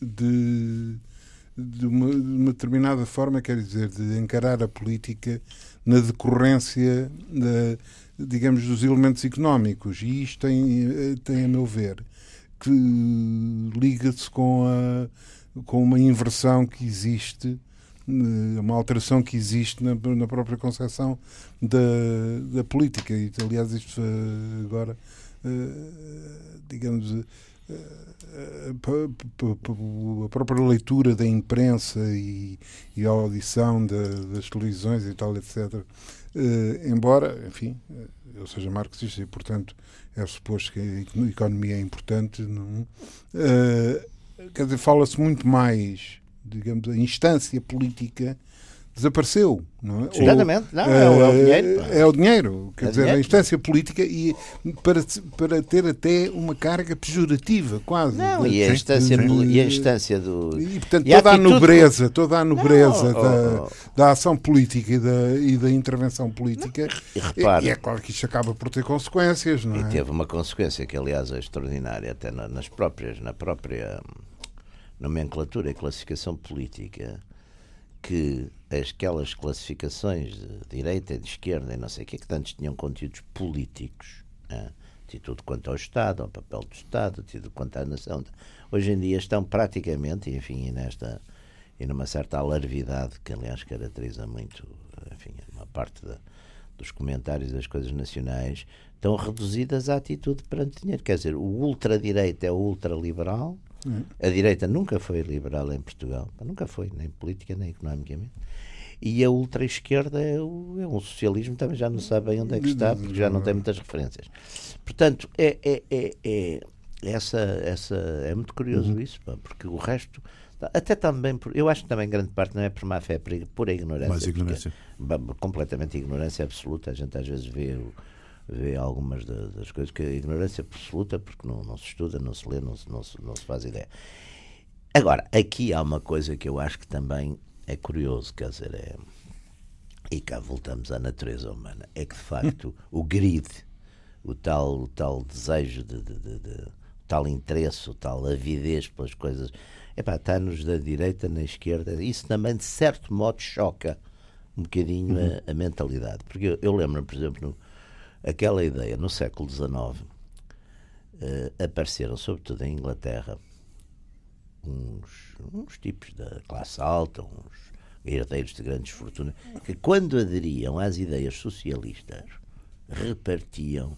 Speaker 3: de, de, uma, de uma determinada forma, quer dizer, de encarar a política na decorrência, da, digamos, dos elementos económicos. E isto tem, eh, tem a meu ver, que liga-se com, a, com uma inversão que existe eh, uma alteração que existe na, na própria concepção da, da política. E, aliás, isto eh, agora, digamos, eh, eh, a própria leitura da imprensa e, e a audição da- das televisões e tal, etc. eh, embora, enfim, eu seja marxista e, portanto, é suposto que a economia é importante, não? Eh, quer dizer, fala-se muito mais, digamos, a instância política desapareceu, não é? Ou,
Speaker 2: Exatamente. Não, é, o- é
Speaker 3: eh,
Speaker 2: dinheiro. pá.
Speaker 3: É o dinheiro, quer
Speaker 2: É
Speaker 3: dizer,
Speaker 2: dinheiro.
Speaker 3: a instância política e para, para ter até uma carga pejorativa, quase.
Speaker 2: Não, e a instância, e a instância do.
Speaker 3: e, portanto,
Speaker 2: E a
Speaker 3: toda a nobreza, toda a nobreza da,
Speaker 2: oh,
Speaker 3: da ação política e da, e da intervenção política.
Speaker 2: E repara-
Speaker 3: e, é claro que isto acaba por ter consequências, não
Speaker 2: E
Speaker 3: é?
Speaker 2: teve uma consequência que, aliás, é extraordinária, até na- nas próprias, na própria nomenclatura e classificação política, que aquelas classificações de direita e de esquerda e não sei o que, que tantos tinham conteúdos políticos, né? atitude quanto ao Estado, ao papel do Estado, atitude quanto à nação, hoje em dia estão praticamente, enfim, e nesta e numa certa alarvidade que, aliás, caracteriza muito, enfim, uma parte da, dos comentários das coisas nacionais, estão reduzidas à atitude perante dinheiro. Quer dizer, o ultradireita é o ultraliberal, a direita nunca foi liberal em Portugal, nunca foi, nem política, nem economicamente. E a ultra-esquerda é, é um socialismo, também já não sabe bem onde é que está, porque já não tem muitas referências. Portanto, é, é, é, é- essa, essa, é muito curioso isso, pá, porque o resto, até também, por- eu acho que também grande parte não é por má fé, é por pura ignorância.
Speaker 1: Mais
Speaker 2: porque-
Speaker 1: ignorância.
Speaker 2: ba- completamente ignorância absoluta. A gente às vezes vê, o- vê algumas da- das coisas que é ignorância absoluta porque não, não se estuda, não se lê, não se, não, se, não se faz ideia. Agora, aqui há uma coisa que eu acho que também é curioso, quer dizer, é, e cá voltamos à natureza humana, é que de facto <laughs> o grid, o tal, o tal desejo de, de- de- de- o tal interesse, o tal avidez pelas coisas, epá, está-nos da direita na esquerda, isso também de certo modo choca um bocadinho a, a mentalidade. Porque eu, eu lembro, por exemplo, no, aquela ideia no século XIX eh, apareceram, sobretudo em Inglaterra, uns, uns tipos da classe alta, uns herdeiros de grandes fortunas, que quando aderiam às ideias socialistas, repartiam,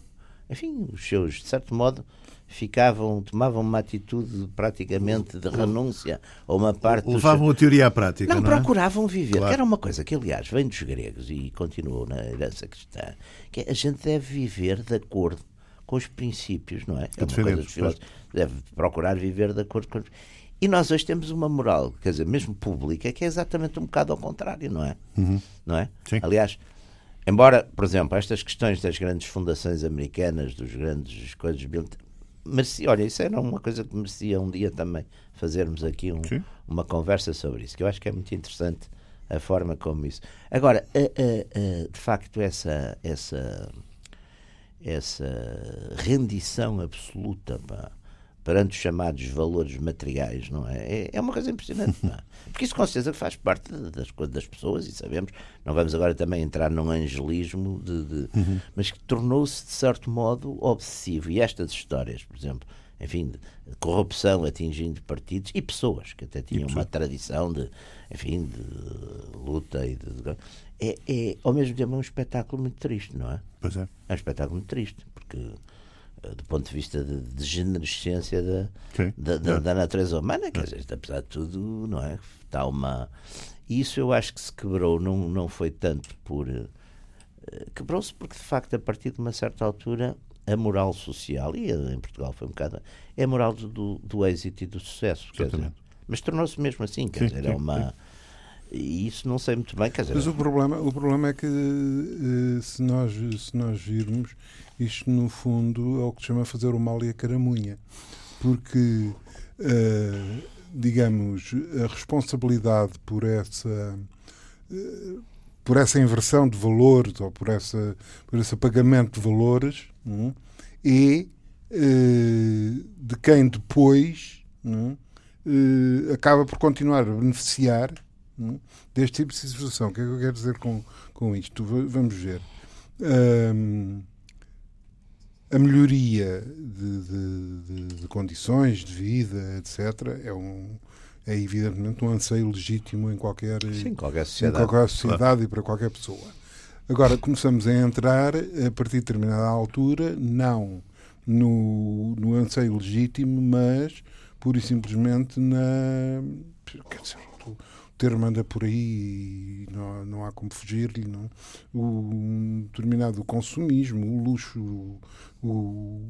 Speaker 2: enfim, os seus, de certo modo, ficavam, tomavam uma atitude praticamente de renúncia a uma parte dos
Speaker 1: Levavam a teoria à prática,
Speaker 2: não,
Speaker 1: não, é?
Speaker 2: procuravam viver,
Speaker 1: Claro.
Speaker 2: que era uma coisa que, aliás, vem dos gregos e continuou na herança cristã, que é, a gente deve viver de acordo com os princípios, não é? É uma coisa dos filósofos, deve procurar viver de acordo com os... E nós hoje temos uma moral, quer dizer, mesmo pública, que é exatamente um bocado ao contrário, não é? Não é?
Speaker 1: Uhum. Sim.
Speaker 2: Aliás, embora, por exemplo, estas questões das grandes fundações americanas, dos grandes coisas, merecia, olha, isso era uma coisa que merecia um dia também fazermos aqui um, uma conversa sobre isso, que eu acho que é muito interessante a forma como isso. Agora, de facto, essa, essa, essa rendição absoluta pá, perante os chamados valores materiais, não é? É, é uma coisa impressionante, não é? <laughs> Porque isso com certeza faz parte das coisas das pessoas e sabemos, não vamos agora também entrar num angelismo, de, de uhum. mas que tornou-se de certo modo obsessivo. E estas histórias, por exemplo, enfim, de corrupção atingindo partidos e pessoas que até tinham uma tradição de, enfim, de luta e de, é, é ao mesmo tempo um espetáculo muito triste, não é?
Speaker 1: Pois é.
Speaker 2: É um espetáculo muito triste, porque do ponto de vista de degenerescência da, da, da, é. da, natureza humana, quer dizer, apesar de tudo, não é? Está uma. E isso eu acho que se quebrou, não, não foi tanto por. Uh, Quebrou-se porque, de facto, a partir de uma certa altura, a moral social, e em Portugal foi um bocado, é a moral do, do, êxito e do sucesso. Quer dizer, mas tornou-se mesmo assim, quer sim, dizer, é sim, é uma. E isso não sei muito bem, quer dizer.
Speaker 3: Mas o problema, o problema é que eh, se nós, se nós virmos, isto no fundo é o que se chama fazer o mal e a caramunha. Porque, uh, digamos, a responsabilidade por essa. Uh, por essa inversão de valores ou por, essa, por esse pagamento de valores um, e uh, de quem depois uh, acaba por continuar a beneficiar deste tipo de situação. O que é que eu quero dizer com, com isto? Vamos ver. a melhoria de, de, de, de, condições de vida, etc., é um, é evidentemente um anseio legítimo em qualquer,
Speaker 2: Sim, qualquer sociedade,
Speaker 3: em qualquer sociedade e para qualquer pessoa. Agora começamos a entrar a partir de determinada altura, não no, no anseio legítimo, mas pura e simplesmente na. Quer dizer, termo anda por aí e não, não há como fugir-lhe. Não? O um determinado consumismo, o luxo, o,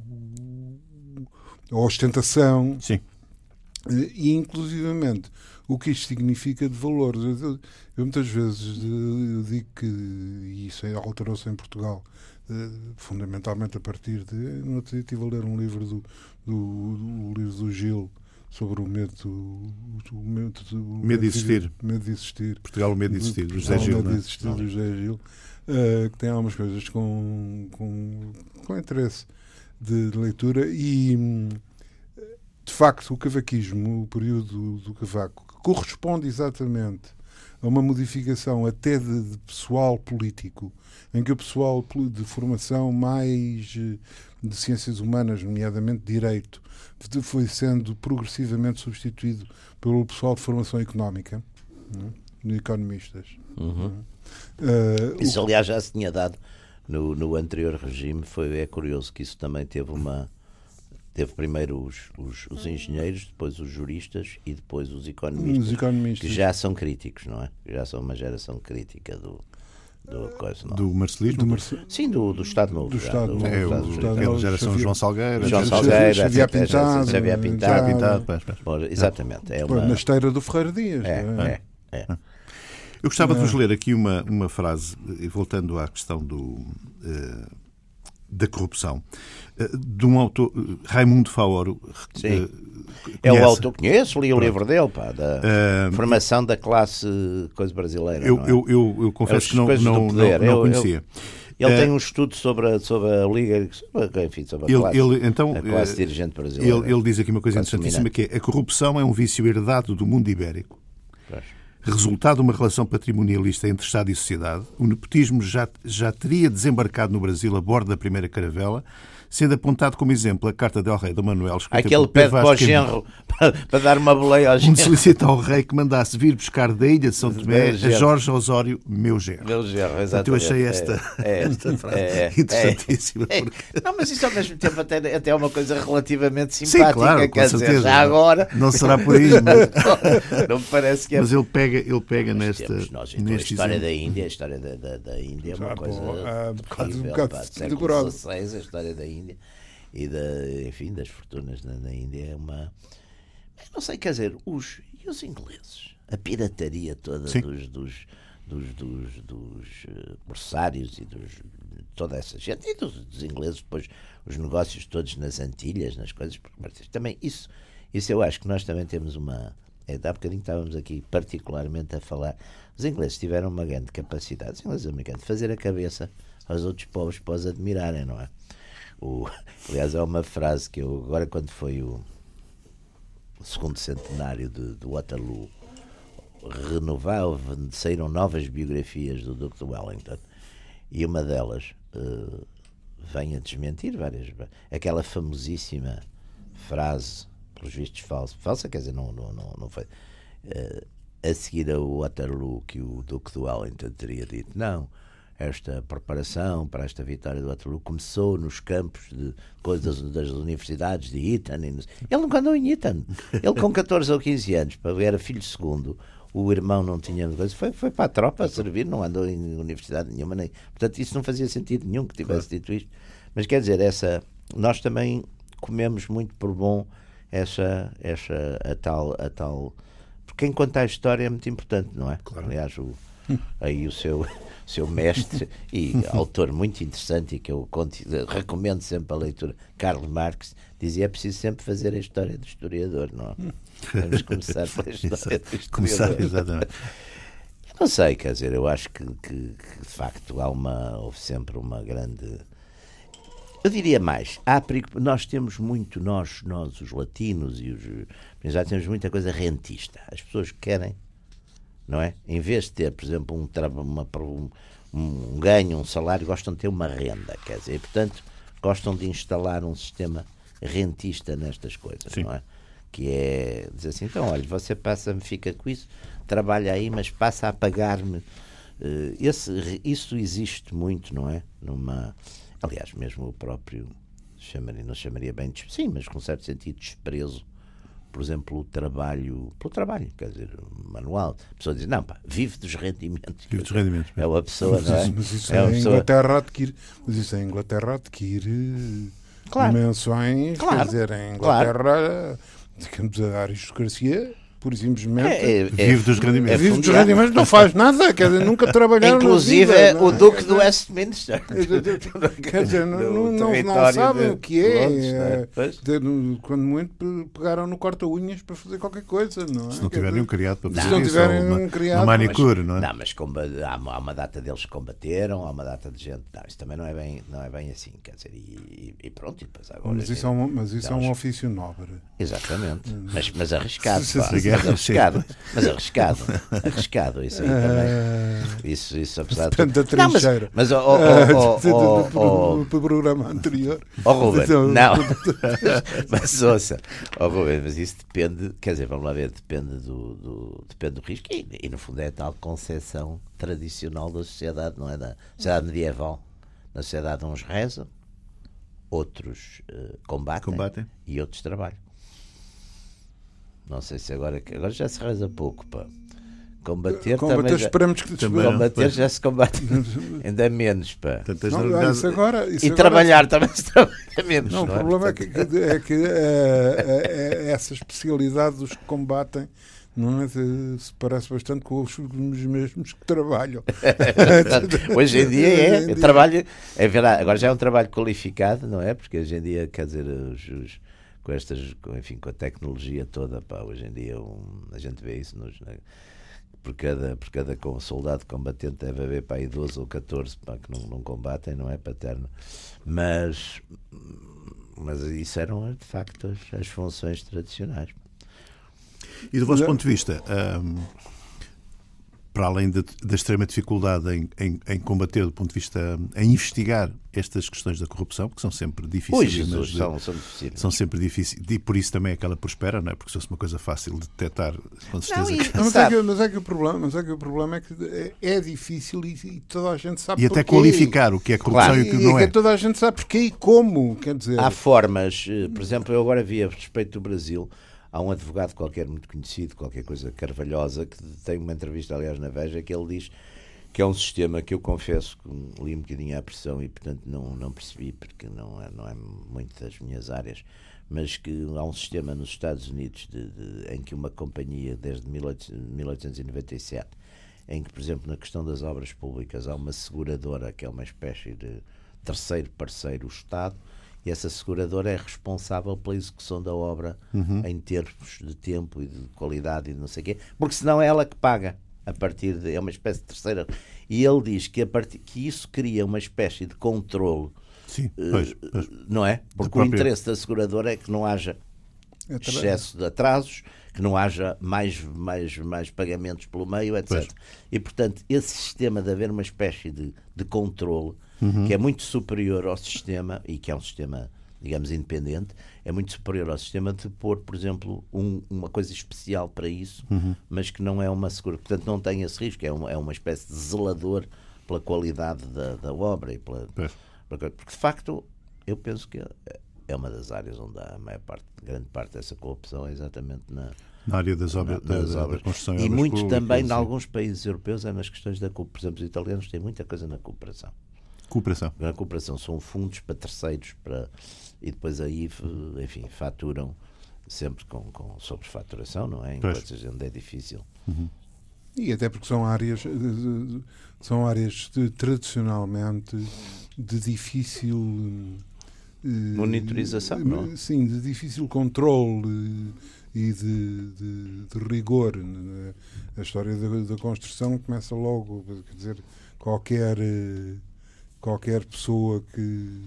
Speaker 3: a ostentação.
Speaker 1: Sim.
Speaker 3: E, inclusivamente, o que isto significa de valores. Eu, eu muitas vezes eu digo que isso alterou-se em Portugal, eh, fundamentalmente a partir de. No outro dia estive a ler um livro do, do, do livro do Gil sobre o medo, o
Speaker 1: medo, o medo de existir.
Speaker 3: Medo de existir.
Speaker 1: Portugal, o medo de existir, do José Gil.
Speaker 3: O medo de é? existir, do José Gil, uh, que tem algumas coisas com, com, com interesse de, de leitura e de facto, o cavaquismo, o período do cavaco, corresponde exatamente a uma modificação até de, de, pessoal político, em que o pessoal de formação mais eh, de ciências humanas, nomeadamente direito, foi sendo progressivamente substituído pelo pessoal de formação económica? É? economistas.
Speaker 2: Uhum. Uh, isso, aliás, já se tinha dado no, no anterior regime. Foi, é curioso que isso também teve uma Teve primeiro os, os, os, engenheiros, depois os juristas e depois os economistas,
Speaker 3: os economistas.
Speaker 2: que já são críticos, não é? Já são uma geração crítica do, do, coisa,
Speaker 1: do marcelismo?
Speaker 2: Do Marce... Sim, do, do Estado Novo.
Speaker 3: Do Estado Novo.
Speaker 1: É, o, Estado geração Xavier, João Salgueira.
Speaker 2: João Salgueira,
Speaker 3: Xavier Pintado.
Speaker 2: Xavier Pintado. Pintado. Exatamente. É uma...
Speaker 3: Na esteira do Ferreira Dias.
Speaker 2: É, é, é. é.
Speaker 1: Eu gostava de vos ler aqui uma, uma frase, voltando à questão do, uh, da corrupção. Eh, de um autor, eh, Raimundo Faoro.
Speaker 2: Sim. É o autor, conheço, li o Pronto. livro dele, pá, da uh, formação da classe coisa brasileira.
Speaker 1: Eu, é? eu, eu, eu, confesso que não, não, não, não, conhecia.
Speaker 2: ele tem um estudo sobre a, sobre a Liga, sobre, enfim, sobre a
Speaker 1: ele,
Speaker 2: classe,
Speaker 1: ele, então,
Speaker 2: a classe dirigente brasileira.
Speaker 1: Ele, ele diz aqui uma coisa interessantíssima, que é a corrupção é um vício herdado do mundo ibérico. Pois resultado de uma relação patrimonialista entre Estado e sociedade, o nepotismo já, já teria desembarcado no Brasil a bordo da primeira caravela, sendo apontado como exemplo a carta del rei do Manuel,
Speaker 2: Aquele pede para o genro para, para, dar uma boleia ao genro.
Speaker 1: Solicita ao rei que mandasse vir buscar da ilha de São Tomé a Jorge Osório, meu genro.
Speaker 2: Meu genro,
Speaker 1: exatamente. eu achei esta, é, <laughs> esta é, frase é, interessantíssima.
Speaker 2: É, porque... Não, mas isso ao mesmo tempo até, até é uma coisa relativamente simpática. Sim, claro,
Speaker 1: quer
Speaker 2: dizer,
Speaker 1: certeza.
Speaker 2: já agora...
Speaker 1: Não será por aí,
Speaker 2: mas... <laughs> não me parece que é...
Speaker 1: Mas ele pega, ele pega nesta...
Speaker 2: nós, então, a história da Índia, a história da, da, da Índia é uma coisa terrível, um pá, século XVI, a história da Índia e da, enfim, das fortunas na, na Índia é uma. Não sei, quer dizer, os, e os ingleses? A pirataria toda dos, dos, dos, dos, dos uh, corsários e dos toda essa gente e dos, dos ingleses, depois os negócios todos nas Antilhas, nas coisas, também isso, isso eu acho que nós também temos uma. É, há bocadinho estávamos aqui particularmente a falar. Os ingleses tiveram uma grande capacidade, os ingleses americanos, de fazer a cabeça aos outros povos para os admirarem, não é? O, aliás, é uma frase que eu, agora, quando foi o, o segundo centenário de, de Waterloo, renovaram, saíram novas biografias do Duque de Wellington e uma delas uh, vem a desmentir várias aquela famosíssima frase pelos vistos falsa falsa quer dizer não não não, não foi uh, a seguir ao Waterloo que o Duque de Wellington teria dito não esta preparação para esta vitória do Waterloo começou nos campos de coisas das universidades de Eton. Ele nunca andou em Eton. Ele com 14 ou 15 anos, era filho segundo, o irmão não tinha coisa, foi, foi para a tropa a servir, não andou em universidade nenhuma, nem. Portanto, isso não fazia sentido nenhum que tivesse claro. dito isto. Mas quer dizer, essa, nós também comemos muito por bom essa, essa a tal, a tal. Porque quem conta a história é muito importante, não é? Claro. Aliás, o, aí o seu <laughs> seu mestre e autor muito interessante e que eu recomendo sempre a leitura, Karl Marx, dizia é preciso sempre fazer a história do historiador, não é? Vamos começar pela <laughs> história do historiador. Começar, exatamente. Não sei, quer dizer, eu acho que, que, que, de facto há uma, houve sempre uma grande. Eu diria mais, há nós temos muito, nós, nós, os latinos e os. Já temos muita coisa rentista. As pessoas querem não é? Em vez de ter, por exemplo, um, uma, um, um ganho, um salário, gostam de ter uma renda, quer dizer, e, portanto, gostam de instalar um sistema rentista nestas coisas, Sim. não é? Que é dizer assim, então, olha, você passa-me, fica com isso, trabalha aí, mas passa a pagar-me. Uh, esse, isso existe muito, não é? Numa, aliás, mesmo o próprio chamaria, não chamaria bem sim, mas com certo sentido desprezo por exemplo, o trabalho, pelo trabalho, quer dizer, manual. A pessoa diz, não, pá, vive dos rendimentos.
Speaker 1: Vive dos rendimentos.
Speaker 2: É uma pessoa,
Speaker 3: mas, não
Speaker 2: é?
Speaker 3: Mas isso é, é pessoa... Inglaterra adquire, mas isso é Inglaterra adquire claro. dimensões, claro. quer dizer, em Inglaterra, claro. digamos, a aristocracia pura e simplesmente é, é,
Speaker 1: vive dos rendimentos.
Speaker 3: vive dos rendimentos, não faz nada, quer dizer, nunca trabalharam
Speaker 2: Inclusive
Speaker 3: vida, é
Speaker 2: o Duque do Westminster. <laughs>
Speaker 3: quer dizer, não, não, não, não sabem o que é. é quando muito pegaram no corta-unhas para fazer qualquer coisa, não é?
Speaker 1: Se não tiverem um criado para
Speaker 3: fazer Se não tiverem um criado.
Speaker 1: Uma manicure,
Speaker 2: não
Speaker 1: é?
Speaker 2: Não, mas há, há uma data deles que combateram, há uma data de gente. Não, isso também não é bem, não é bem assim, quer dizer, e, e pronto, e depois agora.
Speaker 3: Mas isso, é, um, mas isso é um ofício nobre.
Speaker 2: Exatamente, mas, mas arriscado. Pá, mas arriscado. Mas arriscado, arriscado, isso aí também. Isso, isso apesar de.
Speaker 3: Tanta Não, mas,
Speaker 2: oh, oh,
Speaker 3: programa anterior.
Speaker 2: Oh, Ruben, não. <laughs> <laughs> mas ouça, oh, Ruben, mas isso depende, quer dizer, vamos lá ver, depende do, do depende do risco e, e, no fundo é a tal concepção tradicional da sociedade, não é? Da sociedade medieval. Na sociedade, uns rezam, outros uh, combatem, combatem e outros trabalham. Não sei se agora. Agora já se reza pouco, pá. Combater,
Speaker 3: combater
Speaker 2: também
Speaker 3: esperamos que
Speaker 2: também, combater já se combate <laughs> ainda menos pá.
Speaker 3: Não, isso agora, isso
Speaker 2: e
Speaker 3: agora...
Speaker 2: trabalhar também se trabalha menos
Speaker 3: não, não, o é? problema é que, é que é, é, essa especialidade dos que combatem não é, se parece bastante com os mesmos que trabalham <laughs> <laughs>
Speaker 2: hoje em dia é, é trabalho é verdade, agora já é um trabalho qualificado não é porque hoje em dia quer dizer os, os com estas, enfim, com a tecnologia toda, pá, hoje em dia um, a gente vê isso nos, né? por cada, por cada soldado combatente deve haver para aí 12 ou 14 pá, que não, não combatem, não é paterno. Mas, mas isso eram de facto as, as funções tradicionais.
Speaker 1: E do vosso ponto de vista, um, para além da, da extrema dificuldade em, em, em, combater, do ponto de vista, em investigar estas questões da corrupção, que são sempre difíceis. Ui,
Speaker 2: Jesus, de, são, são,
Speaker 1: são, sempre difíceis. E por isso também é que ela prospera, não é? Porque se fosse uma coisa fácil de detectar, com certeza. Não,
Speaker 3: e, que... mas, é que, mas, é que, o problema, mas é que o problema é que é, é difícil e, e, toda a gente sabe
Speaker 1: E até qualificar o que é corrupção claro. e o que não
Speaker 3: é. E toda a gente sabe porquê e como, quer dizer.
Speaker 2: Há formas, eh, por exemplo, eu agora vi a respeito do Brasil Há um advogado qualquer muito conhecido, qualquer coisa carvalhosa, que tem uma entrevista, aliás, na Veja, que ele diz que é um sistema que eu confesso que li um bocadinho à pressão e, portanto, não, não percebi, porque não é, não é muito das minhas áreas, mas que há um sistema nos Estados Unidos de, de, em que uma companhia, desde 1897, em que, por exemplo, na questão das obras públicas, há uma seguradora, que é uma espécie de terceiro parceiro o Estado e essa seguradora é responsável pela execução da obra
Speaker 1: Uhum.
Speaker 2: em termos de tempo e de qualidade e de não sei o quê, porque senão é ela que paga a partir de. é uma espécie de terceira. E ele diz que, a partir, que isso cria uma espécie de controle,
Speaker 1: Sim, pois, pois.
Speaker 2: não é? Porque
Speaker 1: própria-
Speaker 2: o interesse da seguradora é que não haja excesso de atrasos, que não haja mais, mais, mais pagamentos pelo meio, etc.
Speaker 1: Pois.
Speaker 2: E, portanto, esse sistema de haver uma espécie de, de controle,
Speaker 1: Uhum.
Speaker 2: que é muito superior ao sistema, e que é um sistema, digamos, independente, é muito superior ao sistema de pôr, por exemplo, um- uma coisa especial para isso,
Speaker 1: Uhum.
Speaker 2: mas que não é uma segura. Portanto, não tem esse risco, é uma, é uma espécie de zelador pela qualidade da, da obra e pela,
Speaker 1: Pois.
Speaker 2: porque, porque, de facto, eu penso que é- uma das áreas onde há a maior parte, grande parte dessa corrupção é exatamente na,
Speaker 1: Na área das obras,
Speaker 2: na- nas
Speaker 1: da, da-
Speaker 2: obras.
Speaker 1: da construção
Speaker 2: e muito
Speaker 1: públicas,
Speaker 2: também, em alguns países europeus, é nas questões da cooperação. Por exemplo, os italianos têm muita coisa na cooperação.
Speaker 1: Cooperação.
Speaker 2: Na cooperação são fundos para terceiros para, e depois aí, enfim, faturam sempre com, com sobrefaturação, não é?
Speaker 1: Pois.
Speaker 2: Enquanto a gente é difícil.
Speaker 3: E até porque são áreas, eh, são áreas de, tradicionalmente de difícil eh,
Speaker 2: Monitorização,
Speaker 3: eh,
Speaker 2: não?
Speaker 3: Sim, de difícil controle eh, e de, de- de rigor. né? A história da, da construção começa logo, quer dizer, qualquer eh, qualquer pessoa que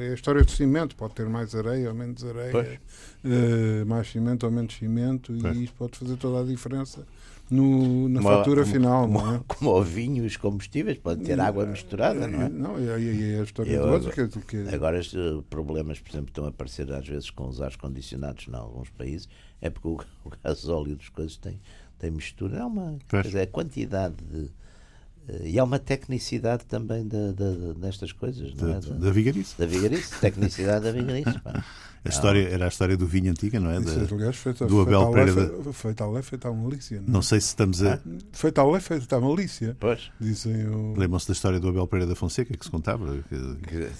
Speaker 3: é a história do cimento pode ter mais areia ou menos areia eh, mais cimento ou menos cimento
Speaker 1: Pois.
Speaker 3: e isto pode fazer toda a diferença no, na
Speaker 2: Como
Speaker 3: fatura
Speaker 2: como-
Speaker 3: final
Speaker 2: como,
Speaker 3: não é? <laughs>
Speaker 2: como o vinho e os combustíveis, pode ter água misturada, não é?
Speaker 3: Não, e, e- e a história
Speaker 2: Eu
Speaker 3: do outro
Speaker 2: agora-
Speaker 3: que, que
Speaker 2: Agora, eh, problemas, por exemplo, estão a aparecer às vezes com os ar-condicionados em alguns países, é porque o, <laughs> o gasóleo das coisas tem, tem mistura. É uma
Speaker 1: Pois.
Speaker 2: quer dizer, a quantidade de. Eh, E há uma tecnicidade também da, da- destas coisas, não
Speaker 1: Da,
Speaker 2: é? Da,
Speaker 1: da vigarice.
Speaker 2: da vigarice, tecnicidade da vigarice. pá. <laughs>
Speaker 1: A história, era a história do vinho antiga, não é?
Speaker 3: isso,
Speaker 1: Da-
Speaker 3: aliás, feita,
Speaker 1: do
Speaker 3: feita
Speaker 1: Abel
Speaker 3: lei,
Speaker 1: Pereira
Speaker 3: fe- feita à lei, feita à malícia não, é?
Speaker 1: não sei se estamos a.
Speaker 3: feita à lei, feita à malícia
Speaker 2: Pois.
Speaker 3: dizem o...
Speaker 1: Lembram-se da história do Abel Pereira da Fonseca que se contava? Que,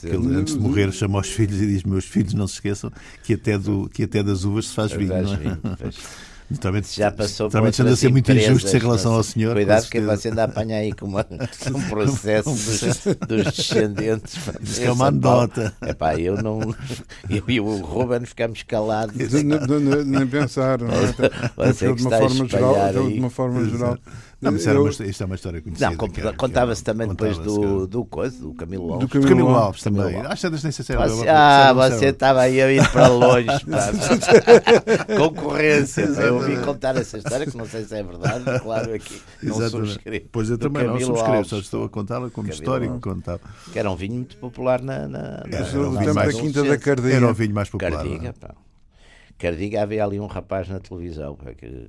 Speaker 1: que ele, antes de morrer, chama aos filhos e diz: Meus filhos, não se esqueçam que até, do, que até das uvas se faz vinho.
Speaker 2: faz
Speaker 1: Não é? <laughs> Naturalmente,
Speaker 2: Já passou por
Speaker 1: naturalmente anda a ser muito injusto em relação ao senhor.
Speaker 2: Cuidado que você anda a apanhar aí com uma, <laughs> um processo dos, dos descendentes.
Speaker 1: que é uma anedota.
Speaker 2: É pá, eu não. <laughs> Eu e o Ruben ficamos calados.
Speaker 3: Nem, nem- nem pensar, não é? <laughs>
Speaker 2: Você
Speaker 3: uma forma geral, de uma forma geral.
Speaker 1: Não, mas
Speaker 3: Eu-
Speaker 1: uma, isto é uma história conhecida.
Speaker 2: Não,
Speaker 1: que que
Speaker 2: contava-se também depois do,
Speaker 1: que-
Speaker 2: do coisa, do Camilo
Speaker 3: Do
Speaker 2: Alves.
Speaker 3: Camilo
Speaker 1: Camilo
Speaker 3: Alves,
Speaker 1: também.
Speaker 2: Camilo Alves.
Speaker 1: Às tantas nem sei se era
Speaker 2: Você- ah, você estava aí a ir para longe. <laughs> Concorrência. Eu ouvi contar essa história, que não sei se é verdade, claro, aqui não
Speaker 1: Exatamente.
Speaker 2: subscrevo.
Speaker 1: Pois eu
Speaker 2: Do
Speaker 1: também não subscrevo,
Speaker 2: Alves,
Speaker 1: só estou a contá-la como história que contava.
Speaker 2: Que era um vinho muito popular na. na, na, na
Speaker 3: Cardeia.
Speaker 1: Era o vinho mais popular. não é?
Speaker 2: Cardiga, pá. Cardiga, havia ali um rapaz na televisão, que, que-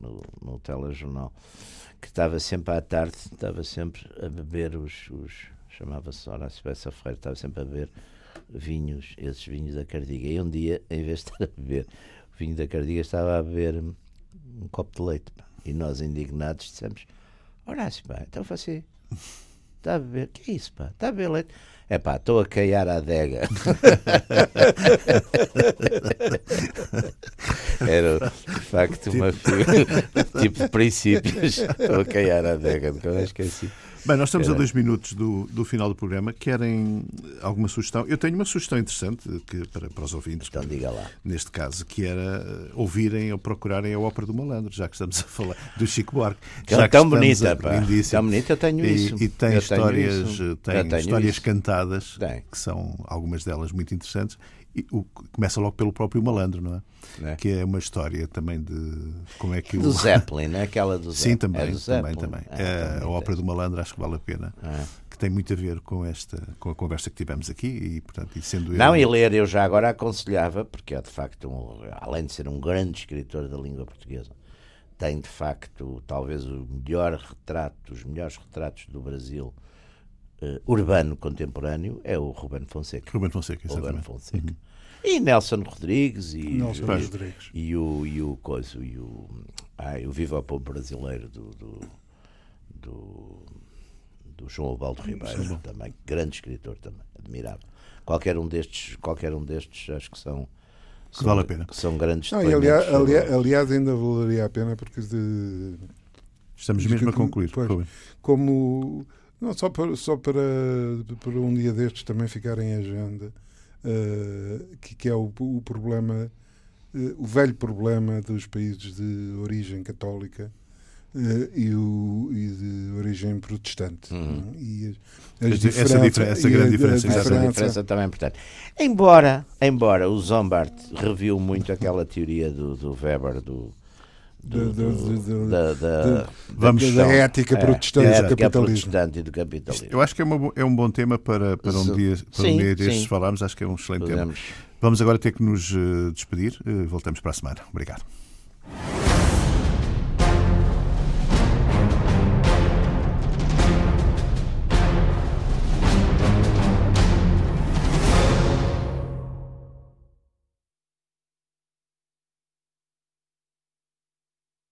Speaker 2: no, no telejornal, que estava sempre à tarde, estava sempre a beber os. os chamava-se Horácio Bessa Ferreira, estava sempre a beber vinhos, esses vinhos da Cardiga. E um dia, em vez de estar a beber vinho da Cardiga, estava a beber um, um copo de leite. pá. E nós, indignados, dissemos: Horácio, pá, então você está a beber, que é isso, pá? Está a beber leite? É pá, estou a caiar a adega. <laughs> Era de facto uma fi- <laughs> tipo de princípios. Estou a caiar a adega, nunca mais esqueci.
Speaker 1: Bem, nós estamos a
Speaker 2: Era.
Speaker 1: dois minutos do, do final do programa. Querem alguma sugestão? Eu tenho uma sugestão interessante que, para, para os ouvintes,
Speaker 2: Então diga lá.
Speaker 1: neste caso, que era eh, ouvirem ou procurarem a ópera do Malandro, já que estamos a falar do Chico Buarque.
Speaker 2: Que
Speaker 1: já
Speaker 2: é tão bonita,
Speaker 1: a-
Speaker 2: pá. Tão bonita, eu tenho
Speaker 1: E,
Speaker 2: isso.
Speaker 1: e tem
Speaker 2: Eu
Speaker 1: histórias, eh, tem histórias
Speaker 2: isso.
Speaker 1: cantadas,
Speaker 2: Tem.
Speaker 1: que são algumas delas muito interessantes. O, começa logo pelo próprio Malandro, não é?
Speaker 2: Né?
Speaker 1: Que é uma história também de como é que
Speaker 2: Do
Speaker 1: o.
Speaker 2: Zeppelin, não é aquela do Zeppelin.
Speaker 1: Sim, também,
Speaker 2: é do
Speaker 1: também,
Speaker 2: Zeppelin.
Speaker 1: também.
Speaker 2: É,
Speaker 1: É, a ópera do Malandro acho que vale a pena.
Speaker 2: É.
Speaker 1: Que tem muito a ver com esta com a conversa que tivemos aqui e, portanto, e sendo
Speaker 2: Não,
Speaker 1: ele-
Speaker 2: e ler eu já agora aconselhava, porque é de facto, um, além de ser um grande escritor da língua portuguesa, tem de facto talvez o melhor retrato, os melhores retratos do Brasil eh, urbano contemporâneo, é o Ruben Fonseca.
Speaker 1: Ruben Fonseca,
Speaker 2: Ruben
Speaker 1: exatamente.
Speaker 2: Fonseca. E Nelson Rodrigues e,
Speaker 3: Nelson
Speaker 2: e-
Speaker 3: Rodrigues.
Speaker 2: e o e o coisa e o ai, o Viva o Povo Brasileiro do do, do, do João Albaldo Ribeiro também grande escritor também admirável qualquer um destes qualquer um destes acho que são
Speaker 1: Que vale a pena.
Speaker 2: que são grandes
Speaker 3: Não, aliás, aliás, aliás, ainda valeria a pena porque de,
Speaker 1: Estamos mesmo a concluir.
Speaker 3: Pois.
Speaker 1: Ruben.
Speaker 3: como Não, só para, só para, para um dia destes também ficar em agenda, uh, que, que é o, o problema, uh, o velho problema dos países de origem católica uh, e, o, e de origem protestante.
Speaker 2: Uhum.
Speaker 3: E
Speaker 1: as, as essa, diferença, essa grande diferença,
Speaker 2: a, essa diferença também é importante. Embora, embora o Zombart reviu muito aquela teoria do, do Weber, do, da, da,
Speaker 3: vamos, da ética protestante é, do capitalismo.
Speaker 2: e do capitalismo.
Speaker 1: Eu acho que é, uma, é um bom tema para, para um dia, para sim, um dia destes falarmos. Acho que é um excelente Podemos. tema. Vamos agora ter que nos eh, despedir. Eh, voltamos para a semana. Obrigado.